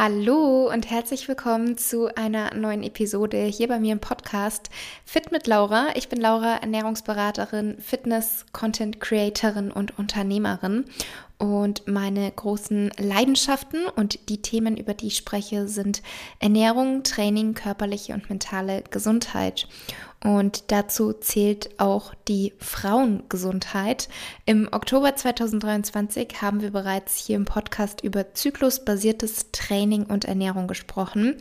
Hallo und herzlich willkommen zu einer neuen Episode hier bei mir im Podcast Fit mit Laura. Ich bin Laura, Ernährungsberaterin, Fitness, Content Creatorin und Unternehmerin. Und meine großen Leidenschaften und die Themen, über die ich spreche, sind Ernährung, Training, körperliche und mentale Gesundheit. Und dazu zählt auch die Frauengesundheit. Im Oktober 2023 haben wir bereits hier im Podcast über zyklusbasiertes Training und Ernährung gesprochen.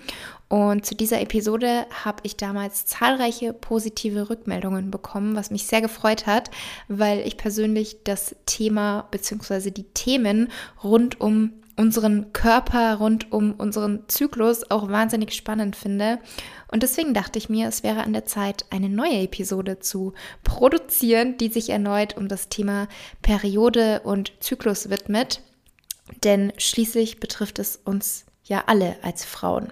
Und zu dieser Episode habe ich damals zahlreiche positive Rückmeldungen bekommen, was mich sehr gefreut hat, weil ich persönlich das Thema bzw. die Themen rund um unseren Körper, rund um unseren Zyklus auch wahnsinnig spannend finde. Und deswegen dachte ich mir, es wäre an der Zeit, eine neue Episode zu produzieren, die sich erneut um das Thema Periode und Zyklus widmet. Denn schließlich betrifft es uns ja alle als Frauen.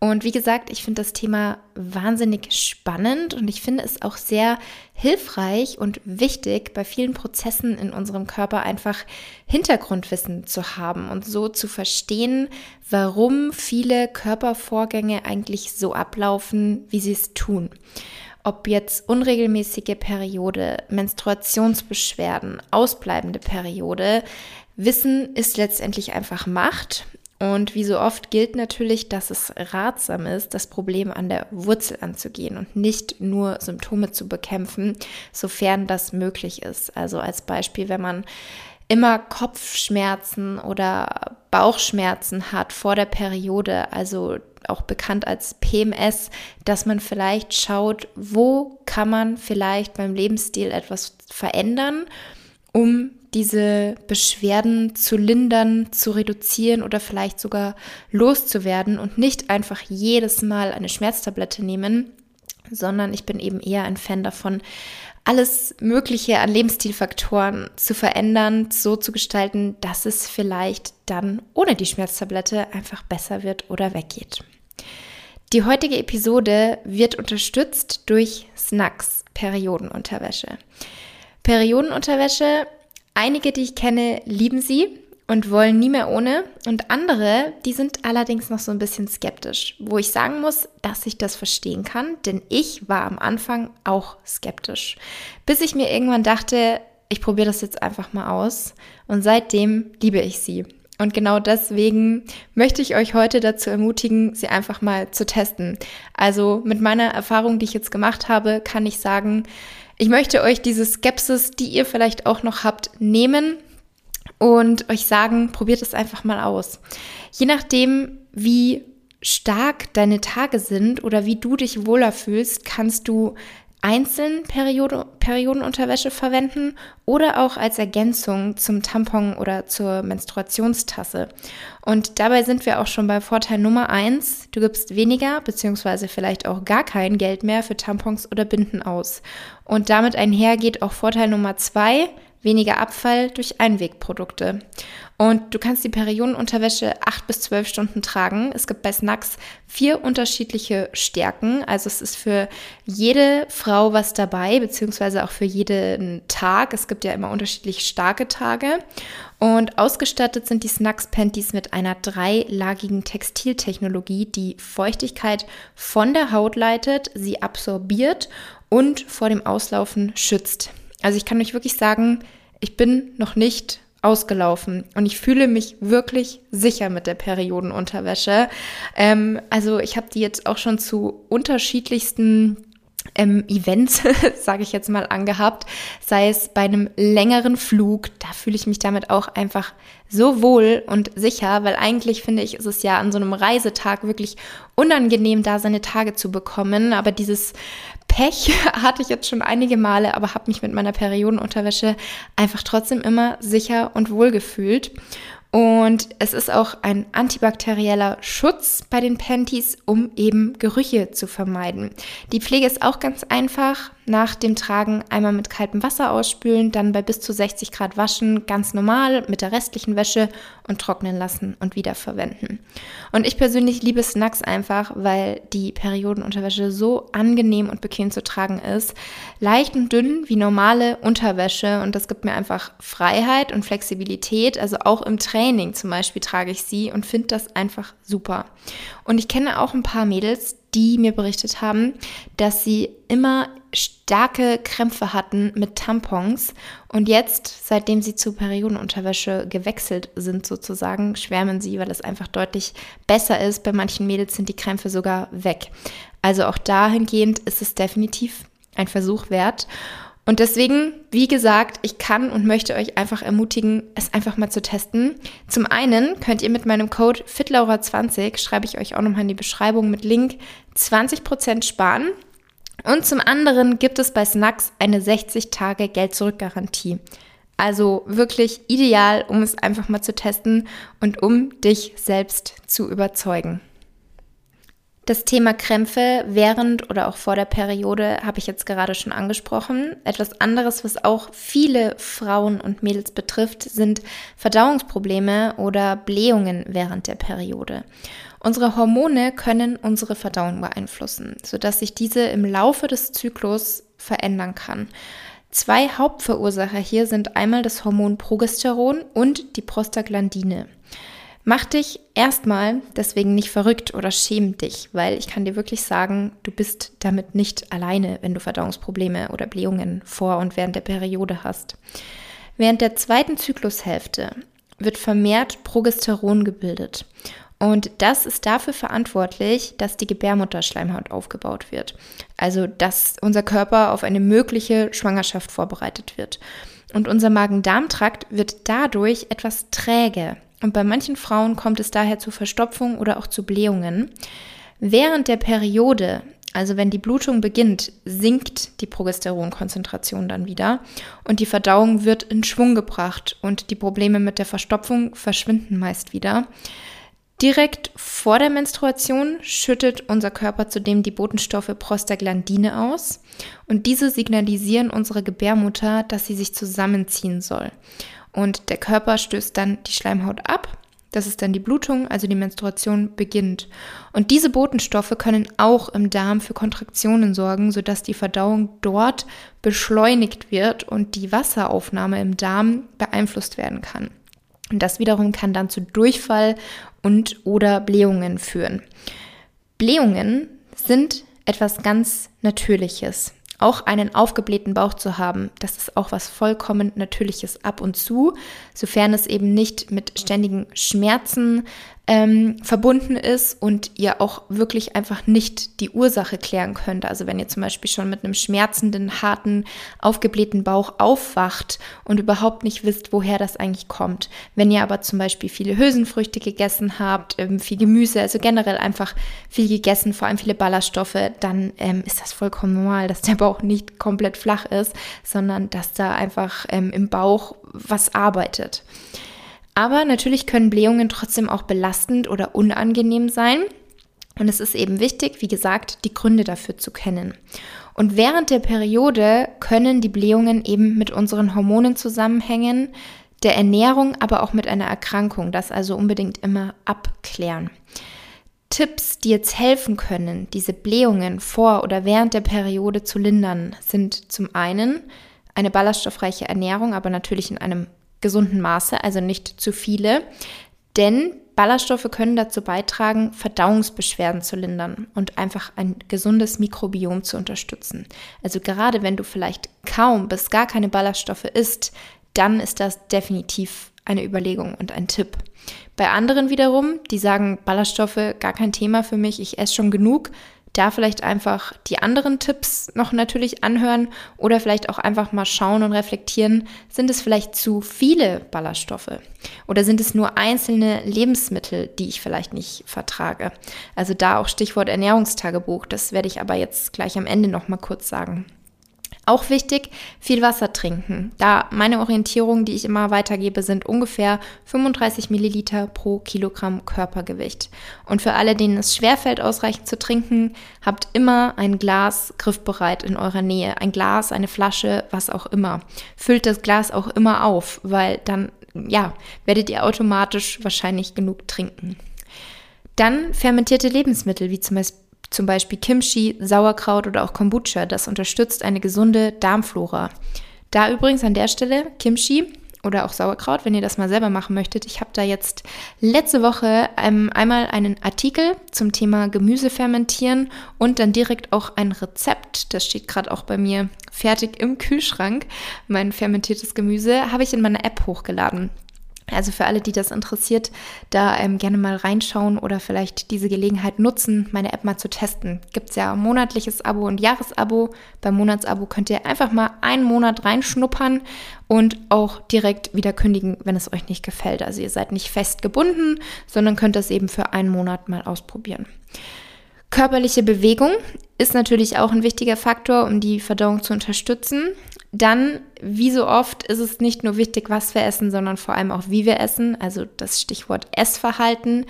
Und wie gesagt, ich finde das Thema wahnsinnig spannend und ich finde es auch sehr hilfreich und wichtig, bei vielen Prozessen in unserem Körper einfach Hintergrundwissen zu haben und so zu verstehen, warum viele Körpervorgänge eigentlich so ablaufen, wie sie es tun. Ob jetzt unregelmäßige Periode, Menstruationsbeschwerden, ausbleibende Periode, Wissen ist letztendlich einfach Macht und wie so oft gilt natürlich, dass es ratsam ist, das Problem an der Wurzel anzugehen und nicht nur Symptome zu bekämpfen, sofern das möglich ist. Also als Beispiel, wenn man immer Kopfschmerzen oder Bauchschmerzen hat vor der Periode, also auch bekannt als PMS, dass man vielleicht schaut, wo kann man vielleicht beim Lebensstil etwas verändern, um diese Beschwerden zu lindern, zu reduzieren oder vielleicht sogar loszuwerden und nicht einfach jedes Mal eine Schmerztablette nehmen, sondern ich bin eben eher ein Fan davon, alles Mögliche an Lebensstilfaktoren zu verändern, so zu gestalten, dass es vielleicht dann ohne die Schmerztablette einfach besser wird oder weggeht. Die heutige Episode wird unterstützt durch Snacks, Periodenunterwäsche. Periodenunterwäsche Einige, die ich kenne, lieben sie und wollen nie mehr ohne. Und andere, die sind allerdings noch so ein bisschen skeptisch, wo ich sagen muss, dass ich das verstehen kann, denn ich war am Anfang auch skeptisch, bis ich mir irgendwann dachte, ich probiere das jetzt einfach mal aus. Und seitdem liebe ich sie. Und genau deswegen möchte ich euch heute dazu ermutigen, sie einfach mal zu testen. Also mit meiner Erfahrung, die ich jetzt gemacht habe, kann ich sagen, ich möchte euch diese Skepsis, die ihr vielleicht auch noch habt, nehmen und euch sagen, probiert es einfach mal aus. Je nachdem, wie stark deine Tage sind oder wie du dich wohler fühlst, kannst du einzeln Periode, Periodenunterwäsche verwenden oder auch als Ergänzung zum Tampon oder zur Menstruationstasse. Und dabei sind wir auch schon bei Vorteil Nummer eins: Du gibst weniger beziehungsweise vielleicht auch gar kein Geld mehr für Tampons oder Binden aus. Und damit einher geht auch Vorteil Nummer zwei weniger Abfall durch Einwegprodukte. Und du kannst die Periodenunterwäsche acht bis zwölf Stunden tragen. Es gibt bei Snacks vier unterschiedliche Stärken. Also es ist für jede Frau was dabei, beziehungsweise auch für jeden Tag. Es gibt ja immer unterschiedlich starke Tage. Und ausgestattet sind die Snacks Panties mit einer dreilagigen Textiltechnologie, die Feuchtigkeit von der Haut leitet, sie absorbiert und vor dem Auslaufen schützt. Also ich kann euch wirklich sagen, ich bin noch nicht ausgelaufen. Und ich fühle mich wirklich sicher mit der Periodenunterwäsche. Ähm, also ich habe die jetzt auch schon zu unterschiedlichsten ähm, Events, sage ich jetzt mal, angehabt, sei es bei einem längeren Flug, da fühle ich mich damit auch einfach so wohl und sicher, weil eigentlich finde ich, ist es ja an so einem Reisetag wirklich unangenehm, da seine Tage zu bekommen, aber dieses Pech hatte ich jetzt schon einige Male, aber habe mich mit meiner Periodenunterwäsche einfach trotzdem immer sicher und wohl gefühlt. Und es ist auch ein antibakterieller Schutz bei den Panties, um eben Gerüche zu vermeiden. Die Pflege ist auch ganz einfach. nach dem Tragen einmal mit kaltem Wasser ausspülen, dann bei bis zu 60 Grad waschen, ganz normal mit der restlichen Wäsche und trocknen lassen und wiederverwenden. Und ich persönlich liebe Snacks einfach, weil die Periodenunterwäsche so angenehm und bequem zu tragen ist. Leicht und dünn wie normale Unterwäsche und das gibt mir einfach Freiheit und Flexibilität. Also auch im Training zum Beispiel trage ich sie und finde das einfach super. Und ich kenne auch ein paar Mädels, die mir berichtet haben, dass sie immer starke Krämpfe hatten mit Tampons und jetzt, seitdem sie zu Periodenunterwäsche gewechselt sind sozusagen, schwärmen sie, weil es einfach deutlich besser ist. Bei manchen Mädels sind die Krämpfe sogar weg. Also auch dahingehend ist es definitiv ein Versuch wert. Und deswegen, wie gesagt, ich kann und möchte euch einfach ermutigen, es einfach mal zu testen. Zum einen könnt ihr mit meinem Code FITLAURA20, schreibe ich euch auch nochmal in die Beschreibung mit Link, 20% sparen. Und zum anderen gibt es bei Snacks eine 60 Tage Geld-Zurück-Garantie. Also wirklich ideal, um es einfach mal zu testen und um dich selbst zu überzeugen. Das Thema Krämpfe während oder auch vor der Periode habe ich jetzt gerade schon angesprochen. Etwas anderes, was auch viele Frauen und Mädels betrifft, sind Verdauungsprobleme oder Blähungen während der Periode. Unsere Hormone können unsere Verdauung beeinflussen, sodass sich diese im Laufe des Zyklus verändern kann. Zwei Hauptverursacher hier sind einmal das Hormon Progesteron und die Prostaglandine. Mach dich erstmal deswegen nicht verrückt oder schäm dich, weil ich kann dir wirklich sagen, du bist damit nicht alleine, wenn du Verdauungsprobleme oder Blähungen vor und während der Periode hast. Während der zweiten Zyklushälfte wird vermehrt Progesteron gebildet. Und das ist dafür verantwortlich, dass die Gebärmutterschleimhaut aufgebaut wird. Also, dass unser Körper auf eine mögliche Schwangerschaft vorbereitet wird. Und unser Magen-Darm-Trakt wird dadurch etwas träge. Und bei manchen Frauen kommt es daher zu Verstopfung oder auch zu Blähungen. Während der Periode, also wenn die Blutung beginnt, sinkt die Progesteronkonzentration dann wieder und die Verdauung wird in Schwung gebracht und die Probleme mit der Verstopfung verschwinden meist wieder. Direkt vor der Menstruation schüttet unser Körper zudem die Botenstoffe Prostaglandine aus und diese signalisieren unsere Gebärmutter, dass sie sich zusammenziehen soll. Und der Körper stößt dann die Schleimhaut ab. Das ist dann die Blutung, also die Menstruation beginnt. Und diese Botenstoffe können auch im Darm für Kontraktionen sorgen, sodass die Verdauung dort beschleunigt wird und die Wasseraufnahme im Darm beeinflusst werden kann. Und das wiederum kann dann zu Durchfall und oder Blähungen führen. Blähungen sind etwas ganz Natürliches. Auch einen aufgeblähten Bauch zu haben, das ist auch was vollkommen Natürliches ab und zu, sofern es eben nicht mit ständigen Schmerzen ähm, verbunden ist und ihr auch wirklich einfach nicht die Ursache klären könnt. Also wenn ihr zum Beispiel schon mit einem schmerzenden, harten, aufgeblähten Bauch aufwacht und überhaupt nicht wisst, woher das eigentlich kommt. Wenn ihr aber zum Beispiel viele Hülsenfrüchte gegessen habt, ähm, viel Gemüse, also generell einfach viel gegessen, vor allem viele Ballaststoffe, dann ähm, ist das vollkommen normal, dass der Bauch nicht komplett flach ist, sondern dass da einfach ähm, im Bauch was arbeitet. Aber natürlich können Blähungen trotzdem auch belastend oder unangenehm sein. Und es ist eben wichtig, wie gesagt, die Gründe dafür zu kennen. Und während der Periode können die Blähungen eben mit unseren Hormonen zusammenhängen, der Ernährung, aber auch mit einer Erkrankung. Das also unbedingt immer abklären. Tipps, die jetzt helfen können, diese Blähungen vor oder während der Periode zu lindern, sind zum einen eine ballaststoffreiche Ernährung, aber natürlich in einem gesunden Maße, also nicht zu viele. Denn Ballaststoffe können dazu beitragen, Verdauungsbeschwerden zu lindern und einfach ein gesundes Mikrobiom zu unterstützen. Also gerade wenn du vielleicht kaum bis gar keine Ballaststoffe isst, dann ist das definitiv eine Überlegung und ein Tipp. Bei anderen wiederum, die sagen, Ballaststoffe gar kein Thema für mich, ich esse schon genug, da vielleicht einfach die anderen Tipps noch natürlich anhören oder vielleicht auch einfach mal schauen und reflektieren, sind es vielleicht zu viele Ballaststoffe oder sind es nur einzelne Lebensmittel, die ich vielleicht nicht vertrage. Also da auch Stichwort Ernährungstagebuch, das werde ich aber jetzt gleich am Ende noch mal kurz sagen. Auch wichtig, viel Wasser trinken. Da meine Orientierung, die ich immer weitergebe, sind ungefähr 35 Milliliter pro Kilogramm Körpergewicht. Und für alle, denen es schwerfällt, ausreichend zu trinken, habt immer ein Glas griffbereit in eurer Nähe. Ein Glas, eine Flasche, was auch immer. Füllt das Glas auch immer auf, weil dann, ja, werdet ihr automatisch wahrscheinlich genug trinken. Dann fermentierte Lebensmittel, wie zum Beispiel zum Beispiel Kimchi, Sauerkraut oder auch Kombucha. Das unterstützt eine gesunde Darmflora. Da übrigens an der Stelle Kimchi oder auch Sauerkraut, wenn ihr das mal selber machen möchtet. Ich habe da jetzt letzte Woche ähm, einmal einen Artikel zum Thema Gemüse fermentieren und dann direkt auch ein Rezept. Das steht gerade auch bei mir fertig im Kühlschrank. Mein fermentiertes Gemüse habe ich in meiner App hochgeladen. Also für alle, die das interessiert, da ähm, gerne mal reinschauen oder vielleicht diese Gelegenheit nutzen, meine App mal zu testen. Gibt es ja monatliches Abo und Jahresabo. Beim Monatsabo könnt ihr einfach mal einen Monat reinschnuppern und auch direkt wieder kündigen, wenn es euch nicht gefällt. Also ihr seid nicht fest gebunden, sondern könnt das eben für einen Monat mal ausprobieren. Körperliche Bewegung ist natürlich auch ein wichtiger Faktor, um die Verdauung zu unterstützen. Dann, wie so oft, ist es nicht nur wichtig, was wir essen, sondern vor allem auch, wie wir essen. Also das Stichwort Essverhalten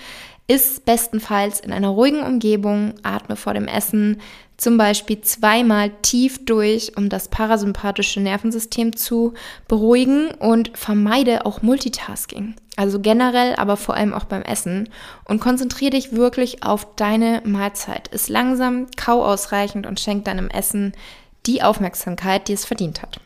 ist bestenfalls in einer ruhigen Umgebung, atme vor dem Essen zum Beispiel zweimal tief durch, um das parasympathische Nervensystem zu beruhigen und vermeide auch Multitasking. Also generell, aber vor allem auch beim Essen. Und konzentriere dich wirklich auf deine Mahlzeit. Ist langsam, kau ausreichend und schenk deinem Essen die Aufmerksamkeit, die es verdient hat.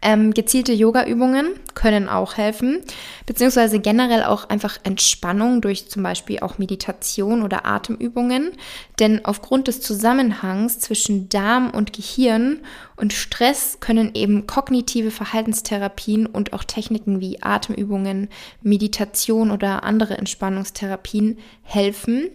Ähm, gezielte Yoga-Übungen können auch helfen, beziehungsweise generell auch einfach Entspannung durch zum Beispiel auch Meditation oder Atemübungen. Denn aufgrund des Zusammenhangs zwischen Darm und Gehirn und Stress können eben kognitive Verhaltenstherapien und auch Techniken wie Atemübungen, Meditation oder andere Entspannungstherapien helfen.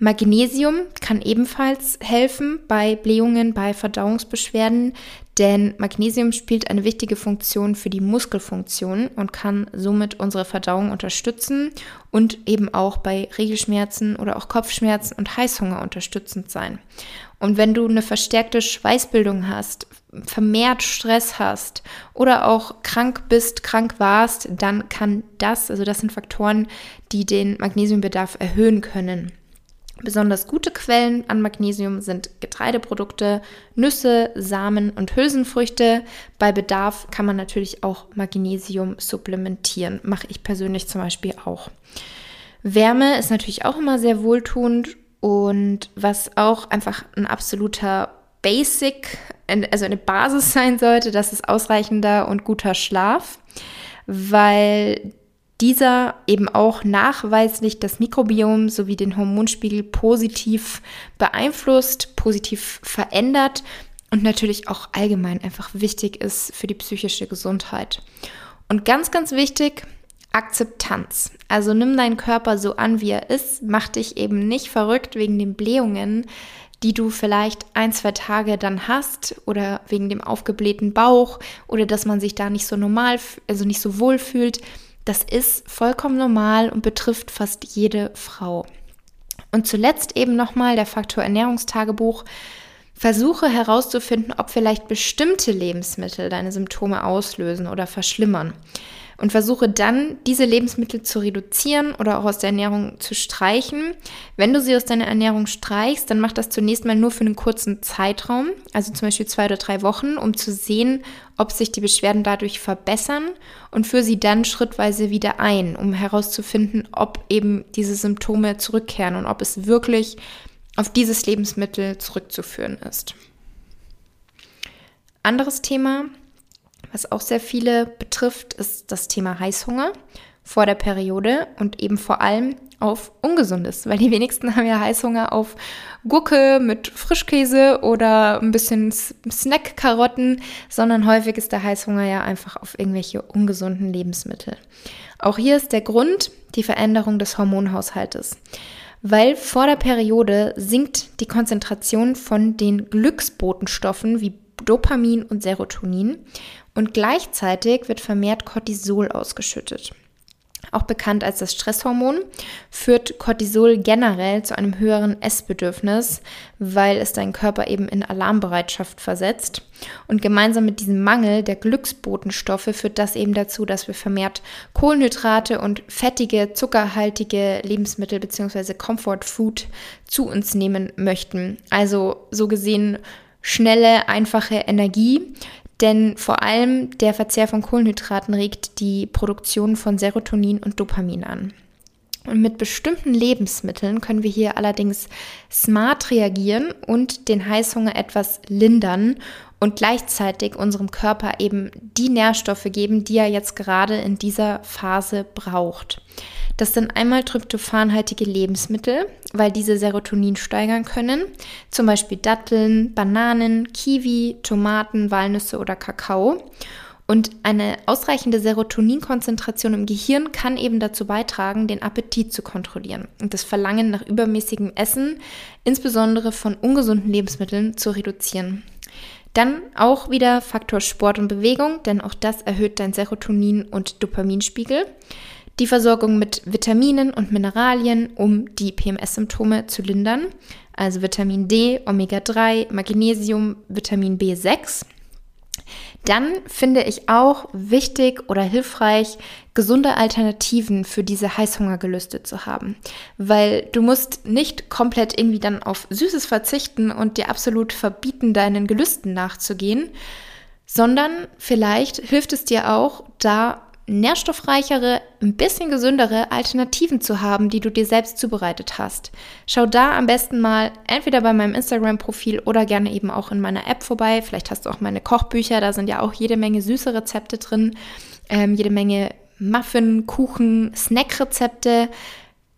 Magnesium kann ebenfalls helfen bei Blähungen, bei Verdauungsbeschwerden, denn Magnesium spielt eine wichtige Funktion für die Muskelfunktion und kann somit unsere Verdauung unterstützen und eben auch bei Regelschmerzen oder auch Kopfschmerzen und Heißhunger unterstützend sein. Und wenn du eine verstärkte Schweißbildung hast, vermehrt Stress hast oder auch krank bist, krank warst, dann kann das, also das sind Faktoren, die den Magnesiumbedarf erhöhen können. Besonders gute Quellen an Magnesium sind Getreideprodukte, Nüsse, Samen und Hülsenfrüchte. Bei Bedarf kann man natürlich auch Magnesium supplementieren. Mache ich persönlich zum Beispiel auch. Wärme ist natürlich auch immer sehr wohltuend und was auch einfach ein absoluter Basic, also eine Basis sein sollte, das ist ausreichender und guter Schlaf, weil dieser eben auch nachweislich das Mikrobiom sowie den Hormonspiegel positiv beeinflusst, positiv verändert und natürlich auch allgemein einfach wichtig ist für die psychische Gesundheit. Und ganz, ganz wichtig, Akzeptanz. Also nimm deinen Körper so an, wie er ist, mach dich eben nicht verrückt wegen den Blähungen, die du vielleicht ein, zwei Tage dann hast oder wegen dem aufgeblähten Bauch oder dass man sich da nicht so normal, also nicht so wohl fühlt. Das ist vollkommen normal und betrifft fast jede Frau. Und zuletzt eben nochmal der Faktor Ernährungstagebuch. Versuche herauszufinden, ob vielleicht bestimmte Lebensmittel deine Symptome auslösen oder verschlimmern und versuche dann, diese Lebensmittel zu reduzieren oder auch aus der Ernährung zu streichen. Wenn du sie aus deiner Ernährung streichst, dann mach das zunächst mal nur für einen kurzen Zeitraum, also zum Beispiel zwei oder drei Wochen, um zu sehen, ob sich die Beschwerden dadurch verbessern und führe sie dann schrittweise wieder ein, um herauszufinden, ob eben diese Symptome zurückkehren und ob es wirklich auf dieses Lebensmittel zurückzuführen ist. Anderes Thema, was auch sehr viele betrifft, ist das Thema Heißhunger vor der Periode und eben vor allem auf Ungesundes, weil die wenigsten haben ja Heißhunger auf Gurke mit Frischkäse oder ein bisschen Snack-Karotten, sondern häufig ist der Heißhunger ja einfach auf irgendwelche ungesunden Lebensmittel. Auch hier ist der Grund die Veränderung des Hormonhaushaltes. Weil vor der Periode sinkt die Konzentration von den Glücksbotenstoffen wie Dopamin und Serotonin und gleichzeitig wird vermehrt Cortisol ausgeschüttet. auch bekannt als das Stresshormon, führt Cortisol generell zu einem höheren Essbedürfnis, weil es deinen Körper eben in Alarmbereitschaft versetzt. Und gemeinsam mit diesem Mangel der Glücksbotenstoffe führt das eben dazu, dass wir vermehrt Kohlenhydrate und fettige, zuckerhaltige Lebensmittel bzw. Comfort Food zu uns nehmen möchten. Also so gesehen schnelle, einfache Energie, denn vor allem der Verzehr von Kohlenhydraten regt die Produktion von Serotonin und Dopamin an. Und mit bestimmten Lebensmitteln können wir hier allerdings smart reagieren und den Heißhunger etwas lindern und gleichzeitig unserem Körper eben die Nährstoffe geben, die er jetzt gerade in dieser Phase braucht. Das sind einmal tryptophanhaltige Lebensmittel, weil diese Serotonin steigern können, zum Beispiel Datteln, Bananen, Kiwi, Tomaten, Walnüsse oder Kakao. Und eine ausreichende Serotoninkonzentration im Gehirn kann eben dazu beitragen, den Appetit zu kontrollieren und das Verlangen nach übermäßigem Essen, insbesondere von ungesunden Lebensmitteln, zu reduzieren. Dann auch wieder Faktor Sport und Bewegung, denn auch das erhöht dein Serotonin- und Dopaminspiegel die Versorgung mit Vitaminen und Mineralien, um die PMS-Symptome zu lindern, also Vitamin D, Omega-3, Magnesium, Vitamin B6. Dann finde ich auch wichtig oder hilfreich, gesunde Alternativen für diese Heißhungergelüste zu haben. Weil du musst nicht komplett irgendwie dann auf Süßes verzichten und dir absolut verbieten, deinen Gelüsten nachzugehen, sondern vielleicht hilft es dir auch, da nährstoffreichere, ein bisschen gesündere Alternativen zu haben, die du dir selbst zubereitet hast. Schau da am besten mal entweder bei meinem Instagram-Profil oder gerne eben auch in meiner App vorbei. Vielleicht hast du auch meine Kochbücher, da sind ja auch jede Menge süße Rezepte drin, ähm, jede Menge Muffin, Kuchen, Snack-Rezepte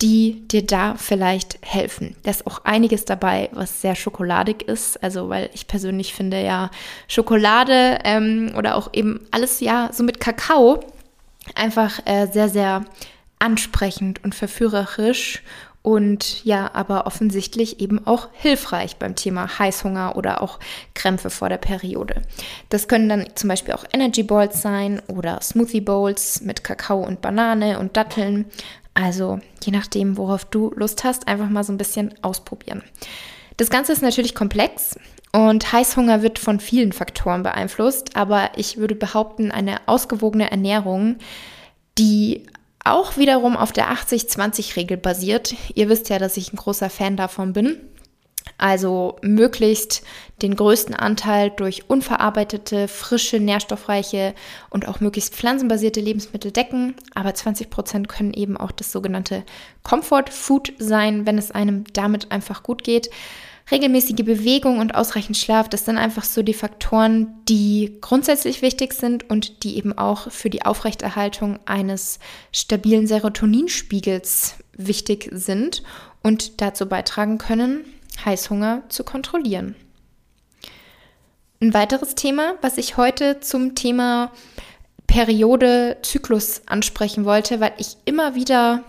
die dir da vielleicht helfen. Da ist auch einiges dabei, was sehr schokoladig ist. Also, weil ich persönlich finde ja Schokolade ähm, oder auch eben alles ja so mit Kakao einfach äh, sehr, sehr ansprechend und verführerisch und ja, aber offensichtlich eben auch hilfreich beim Thema Heißhunger oder auch Krämpfe vor der Periode. Das können dann zum Beispiel auch Energy Balls sein oder Smoothie Bowls mit Kakao und Banane und Datteln. Also je nachdem, worauf du Lust hast, einfach mal so ein bisschen ausprobieren. Das Ganze ist natürlich komplex und Heißhunger wird von vielen Faktoren beeinflusst, aber ich würde behaupten, eine ausgewogene Ernährung, die auch wiederum auf der 80-20-Regel basiert. Ihr wisst ja, dass ich ein großer Fan davon bin. Also möglichst den größten Anteil durch unverarbeitete, frische, nährstoffreiche und auch möglichst pflanzenbasierte Lebensmittel decken. Aber 20 Prozent können eben auch das sogenannte Comfort Food sein, wenn es einem damit einfach gut geht regelmäßige Bewegung und ausreichend Schlaf, das sind einfach so die Faktoren, die grundsätzlich wichtig sind und die eben auch für die Aufrechterhaltung eines stabilen Serotoninspiegels wichtig sind und dazu beitragen können, Heißhunger zu kontrollieren. Ein weiteres Thema, was ich heute zum Thema Periode, Zyklus ansprechen wollte, weil ich immer wieder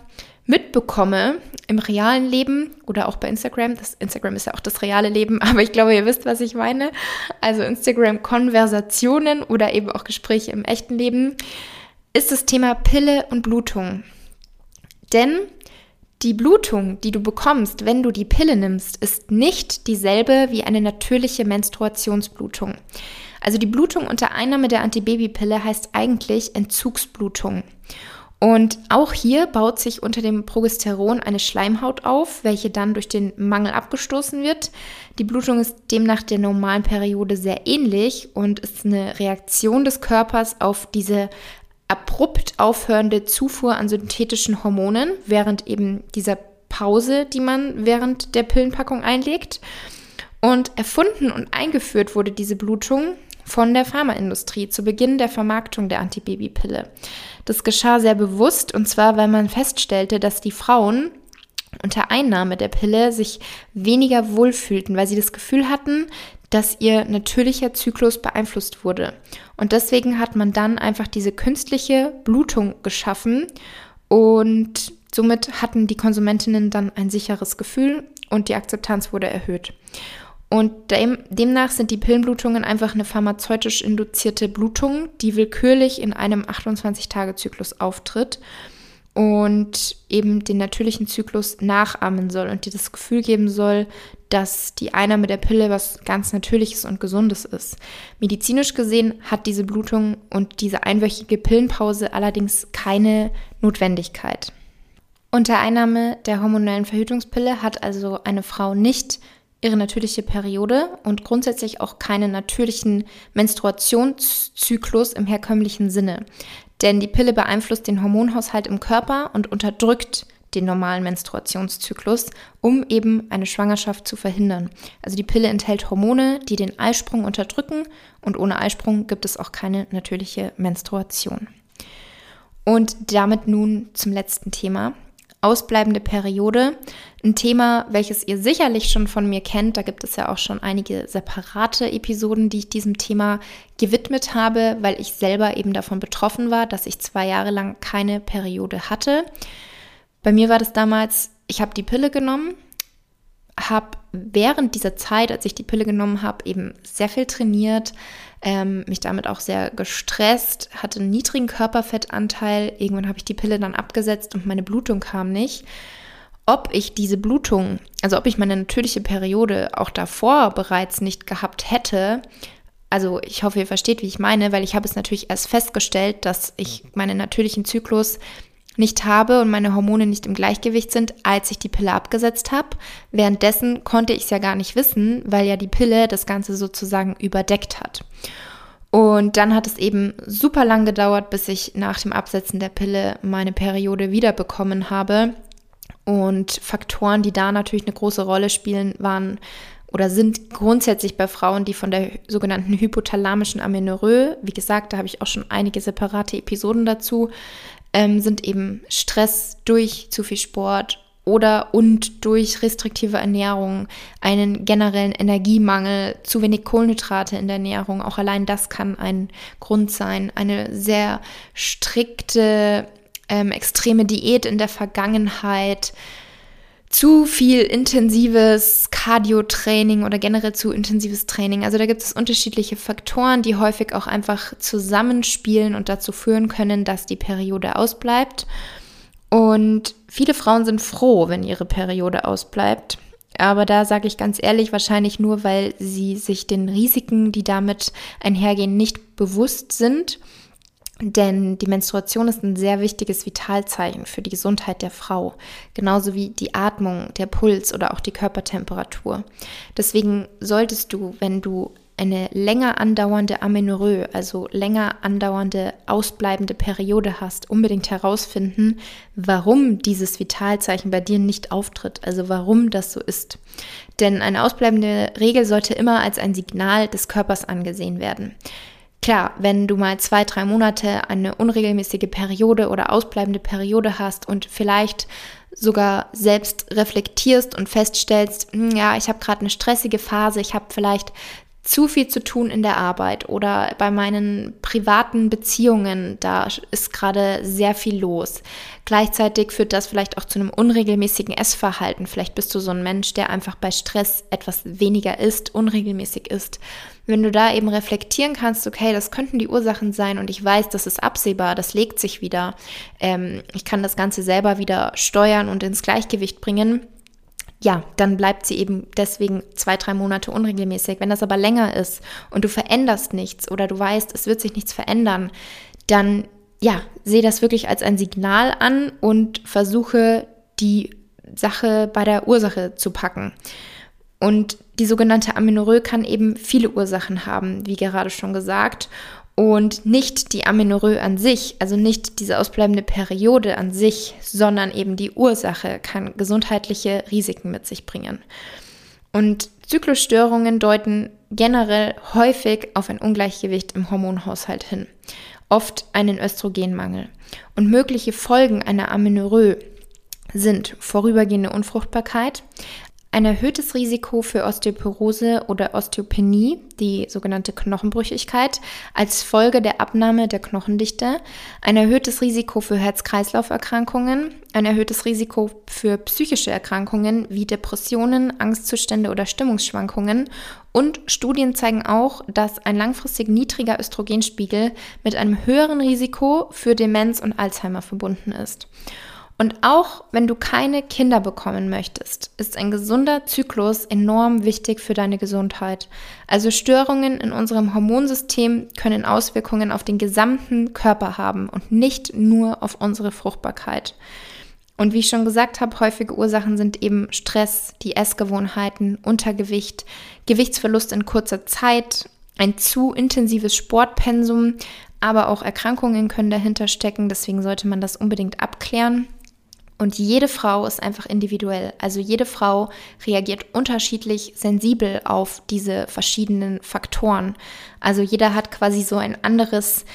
mitbekomme im realen Leben oder auch bei Instagram, das Instagram ist ja auch das reale Leben, aber ich glaube, ihr wisst, was ich meine. Also Instagram-Konversationen oder eben auch Gespräche im echten Leben, ist das Thema Pille und Blutung. Denn die Blutung, die du bekommst, wenn du die Pille nimmst, ist nicht dieselbe wie eine natürliche Menstruationsblutung. Also die Blutung unter Einnahme der Antibabypille heißt eigentlich Entzugsblutung. Und auch hier baut sich unter dem Progesteron eine Schleimhaut auf, welche dann durch den Mangel abgestoßen wird. Die Blutung ist demnach der normalen Periode sehr ähnlich und ist eine Reaktion des Körpers auf diese abrupt aufhörende Zufuhr an synthetischen Hormonen während eben dieser Pause, die man während der Pillenpackung einlegt. Und erfunden und eingeführt wurde diese Blutung von der Pharmaindustrie zu Beginn der Vermarktung der Antibabypille. Das geschah sehr bewusst und zwar, weil man feststellte, dass die Frauen unter Einnahme der Pille sich weniger wohlfühlten, weil sie das Gefühl hatten, dass ihr natürlicher Zyklus beeinflusst wurde. Und deswegen hat man dann einfach diese künstliche Blutung geschaffen und somit hatten die Konsumentinnen dann ein sicheres Gefühl und die Akzeptanz wurde erhöht. Und dem, demnach sind die Pillenblutungen einfach eine pharmazeutisch induzierte Blutung, die willkürlich in einem 28-Tage-Zyklus auftritt. und eben den natürlichen Zyklus nachahmen soll und dir das Gefühl geben soll, dass die Einnahme der Pille was ganz Natürliches und Gesundes ist. Medizinisch gesehen hat diese Blutung und diese einwöchige Pillenpause allerdings keine Notwendigkeit. Unter Einnahme der hormonellen Verhütungspille hat also eine Frau nicht ihre natürliche Periode und grundsätzlich auch keinen natürlichen Menstruationszyklus im herkömmlichen Sinne. Denn die Pille beeinflusst den Hormonhaushalt im Körper und unterdrückt den normalen Menstruationszyklus, um eben eine Schwangerschaft zu verhindern. Also die Pille enthält Hormone, die den Eisprung unterdrücken und ohne Eisprung gibt es auch keine natürliche Menstruation. Und damit nun zum letzten Thema. Ausbleibende Periode. Ein Thema, welches ihr sicherlich schon von mir kennt. Da gibt es ja auch schon einige separate Episoden, die ich diesem Thema gewidmet habe, weil ich selber eben davon betroffen war, dass ich zwei Jahre lang keine Periode hatte. Bei mir war das damals, ich habe die Pille genommen, habe während dieser Zeit, als ich die Pille genommen habe, eben sehr viel trainiert, ähm, mich damit auch sehr gestresst, hatte einen niedrigen Körperfettanteil. Irgendwann habe ich die Pille dann abgesetzt und meine Blutung kam nicht. Ob ich diese Blutung, also ob ich meine natürliche Periode auch davor bereits nicht gehabt hätte, also ich hoffe, ihr versteht, wie ich meine, weil ich habe es natürlich erst festgestellt, dass ich meinen natürlichen Zyklus nicht habe und meine Hormone nicht im Gleichgewicht sind, als ich die Pille abgesetzt habe. Währenddessen konnte ich es ja gar nicht wissen, weil ja die Pille das Ganze sozusagen überdeckt hat. Und dann hat es eben super lang gedauert, bis ich nach dem Absetzen der Pille meine Periode wiederbekommen habe. Und Faktoren, die da natürlich eine große Rolle spielen, waren oder sind grundsätzlich bei Frauen, die von der sogenannten hypothalamischen Amenorrhoe, wie gesagt, da habe ich auch schon einige separate Episoden dazu, ähm, sind eben Stress durch zu viel Sport oder und durch restriktive Ernährung, einen generellen Energiemangel, zu wenig Kohlenhydrate in der Ernährung, auch allein das kann ein Grund sein, eine sehr strikte, ähm, extreme Diät in der Vergangenheit, zu viel intensives Cardio-Training oder generell zu intensives Training. Also da gibt es unterschiedliche Faktoren, die häufig auch einfach zusammenspielen und dazu führen können, dass die Periode ausbleibt. Und viele Frauen sind froh, wenn ihre Periode ausbleibt. Aber da sage ich ganz ehrlich, wahrscheinlich nur, weil sie sich den Risiken, die damit einhergehen, nicht bewusst sind denn die Menstruation ist ein sehr wichtiges Vitalzeichen für die Gesundheit der Frau, genauso wie die Atmung, der Puls oder auch die Körpertemperatur. Deswegen solltest du, wenn du eine länger andauernde Amenorrhoe, also länger andauernde ausbleibende Periode hast, unbedingt herausfinden, warum dieses Vitalzeichen bei dir nicht auftritt, also warum das so ist. Denn eine ausbleibende Regel sollte immer als ein Signal des Körpers angesehen werden. Klar, wenn du mal zwei, drei Monate eine unregelmäßige Periode oder ausbleibende Periode hast und vielleicht sogar selbst reflektierst und feststellst, hm, ja, ich habe gerade eine stressige Phase, ich habe vielleicht zu viel zu tun in der Arbeit oder bei meinen privaten Beziehungen, da ist gerade sehr viel los. Gleichzeitig führt das vielleicht auch zu einem unregelmäßigen Essverhalten. Vielleicht bist du so ein Mensch, der einfach bei Stress etwas weniger isst, unregelmäßig isst. Wenn du da eben reflektieren kannst, okay, das könnten die Ursachen sein und ich weiß, das ist absehbar, das legt sich wieder. Ähm, ich kann das Ganze selber wieder steuern und ins Gleichgewicht bringen ja, dann bleibt sie eben deswegen zwei, drei Monate unregelmäßig. Wenn das aber länger ist und du veränderst nichts oder du weißt, es wird sich nichts verändern, dann ja, sehe das wirklich als ein Signal an und versuche die Sache bei der Ursache zu packen. Und die sogenannte Amenorrhoe kann eben viele Ursachen haben, wie gerade schon gesagt und nicht die Amenorrhoe an sich, also nicht diese ausbleibende Periode an sich, sondern eben die Ursache kann gesundheitliche Risiken mit sich bringen. Und Zyklusstörungen deuten generell häufig auf ein Ungleichgewicht im Hormonhaushalt hin, oft einen Östrogenmangel. Und mögliche Folgen einer Amenorrhoe sind vorübergehende Unfruchtbarkeit, ein erhöhtes Risiko für Osteoporose oder Osteopenie, die sogenannte Knochenbrüchigkeit, als Folge der Abnahme der Knochendichte, ein erhöhtes Risiko für Herz-Kreislauf-Erkrankungen, ein erhöhtes Risiko für psychische Erkrankungen wie Depressionen, Angstzustände oder Stimmungsschwankungen. Und Studien zeigen auch, dass ein langfristig niedriger Östrogenspiegel mit einem höheren Risiko für Demenz und Alzheimer verbunden ist. Und auch wenn du keine Kinder bekommen möchtest, ist ein gesunder Zyklus enorm wichtig für deine Gesundheit. Also Störungen in unserem Hormonsystem können Auswirkungen auf den gesamten Körper haben und nicht nur auf unsere Fruchtbarkeit. Und wie ich schon gesagt habe, häufige Ursachen sind eben Stress, die Essgewohnheiten, Untergewicht, Gewichtsverlust in kurzer Zeit, ein zu intensives Sportpensum, aber auch Erkrankungen können dahinter stecken. Deswegen sollte man das unbedingt abklären. Und jede Frau ist einfach individuell. Also jede Frau reagiert unterschiedlich sensibel auf diese verschiedenen Faktoren. Also jeder hat quasi so ein anderes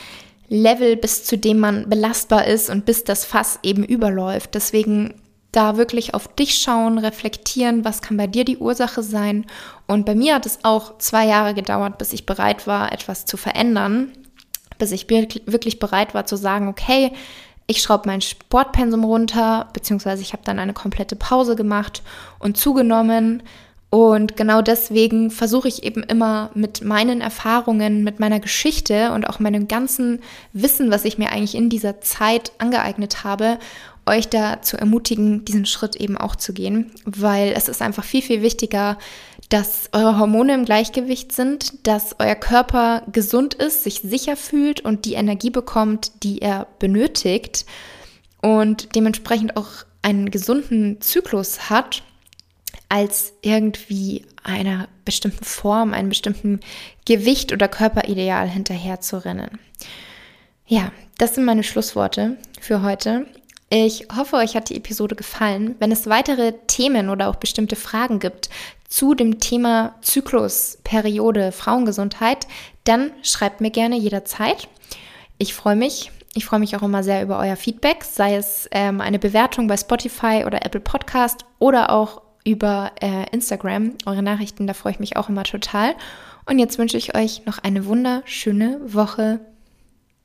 Level, bis zu dem man belastbar ist und bis das Fass eben überläuft. Deswegen da wirklich auf dich schauen, reflektieren, was kann bei dir die Ursache sein. Und bei mir hat es auch zwei Jahre gedauert, bis ich bereit war, etwas zu verändern, bis ich wirklich bereit war zu sagen, okay, ich schraube mein Sportpensum runter, beziehungsweise ich habe dann eine komplette Pause gemacht und zugenommen. Und genau deswegen versuche ich eben immer mit meinen Erfahrungen, mit meiner Geschichte und auch meinem ganzen Wissen, was ich mir eigentlich in dieser Zeit angeeignet habe, euch da zu ermutigen, diesen Schritt eben auch zu gehen, weil es ist einfach viel, viel wichtiger, dass eure Hormone im Gleichgewicht sind, dass euer Körper gesund ist, sich sicher fühlt und die Energie bekommt, die er benötigt und dementsprechend auch einen gesunden Zyklus hat, als irgendwie einer bestimmten Form, einem bestimmten Gewicht oder Körperideal hinterher zu rennen. Ja, das sind meine Schlussworte für heute. Ich hoffe, euch hat die Episode gefallen. Wenn es weitere Themen oder auch bestimmte Fragen gibt zu dem Thema Zyklus, Periode, Frauengesundheit, dann schreibt mir gerne jederzeit. Ich freue mich. Ich freue mich auch immer sehr über euer Feedback, sei es ähm, eine Bewertung bei Spotify oder Apple Podcast oder auch über äh, Instagram. Eure Nachrichten, da freue ich mich auch immer total. Und jetzt wünsche ich euch noch eine wunderschöne Woche.